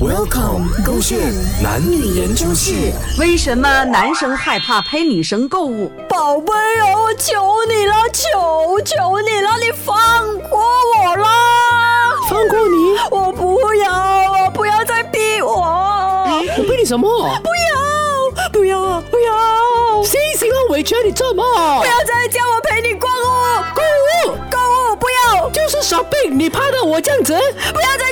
Welcome，勾线男女研究室。为什么男生害怕陪女生购物？宝贝啊，我求你了，求求你了，你放过我啦！放过你？我不要，不要再逼我！我逼你什么？不要，不要，不要！星星啊，委屈你做什么？不要再叫我陪你逛哦！购物，购物，不要！就是 shopping，你怕到我这样子？不要再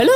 ！Hello，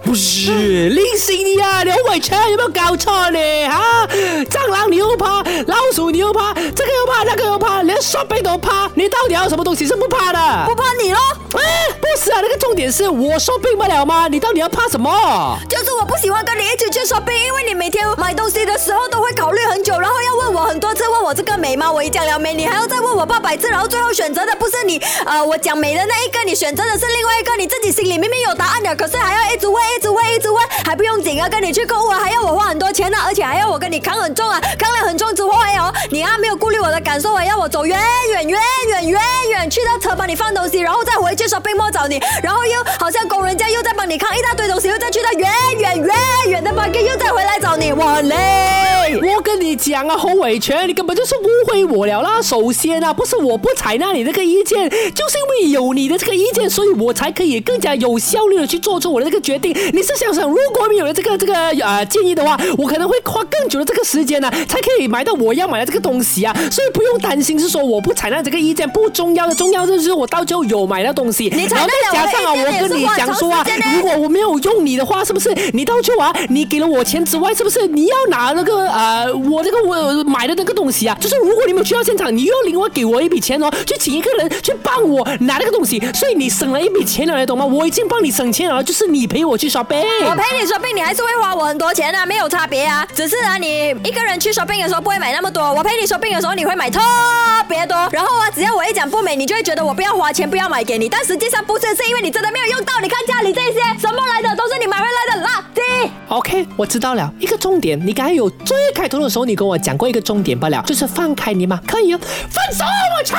不是，林星你啊，刘伟强有没有搞错呢？哈，蟑螂你又怕，老鼠你又怕，这个又怕，那个又怕，连 shopping 都怕，你到底要什么东西是不怕的？不怕你咯？哎，不是啊，那个重点是我说病不了吗？你到底要怕什么？就是我不喜欢跟你一起去 shopping，因为你每天买东西的时候都会考虑很久，然后要问我很多次，问我这个美吗？我一讲了美，你还要再问我八百次，然后最后选择的不是你，呃，我讲美的那一个，你选择的是另外一个，你自己心里明明有答案的，可是还要一直问，一直问，一直问，还不用紧啊，跟你去购物啊，还要我花很多钱呢，而且还要我跟你扛很重啊，扛了很重之后还有你啊没有顾虑我的感受啊，要我走远远远远远远去到车帮你放东西，然后再回去 shopping mall 找你。然后又好像工人家又在帮你扛一大堆东西，又再去到远远远远的房间又再回来找你，我很累。我跟你讲啊，侯伟全，你根本就是误会我了啦。首先啊，不是我不采纳你这个意见，就是因为有你的这个意见，所以我才可以更加有效率的去做出我的这个决定。你是想想，如果没有了这个这个呃建议的话，我可能会花更久的这个时间呢，才可以买到我要买的这个东西啊。所以不用担心，是说我不采纳这个意见不重要的，重要的就是我到最后有买到东西。你采纳加上啊，我跟你讲说啊，如果我没有用你的话，是不是你到最后啊，你给了我钱之外，是不是你要拿那个呃，我这个我买的那个东西啊？就是如果你没有去到现场，你又要另外给我一笔钱哦，去请一个人去帮我拿那个东西，所以你省了一笔钱了，你懂吗？我已经帮你省钱了，就是你陪我去 shopping，我陪你 shopping，你还是会花我很多钱啊，没有差别啊，只是啊，你一个人去 shopping 的时候不会买那么多，我陪你 shopping 的时候你会买特别多，然后啊，只要我一讲不美，你就会觉得我不要花钱，不要买给你，但实际上不是，是因为你真的没有用到，你看家里这些 OK，我知道了，一个重点，你刚才有最开头的时候，你跟我讲过一个重点罢了，就是放开你嘛，可以啊，分手我操。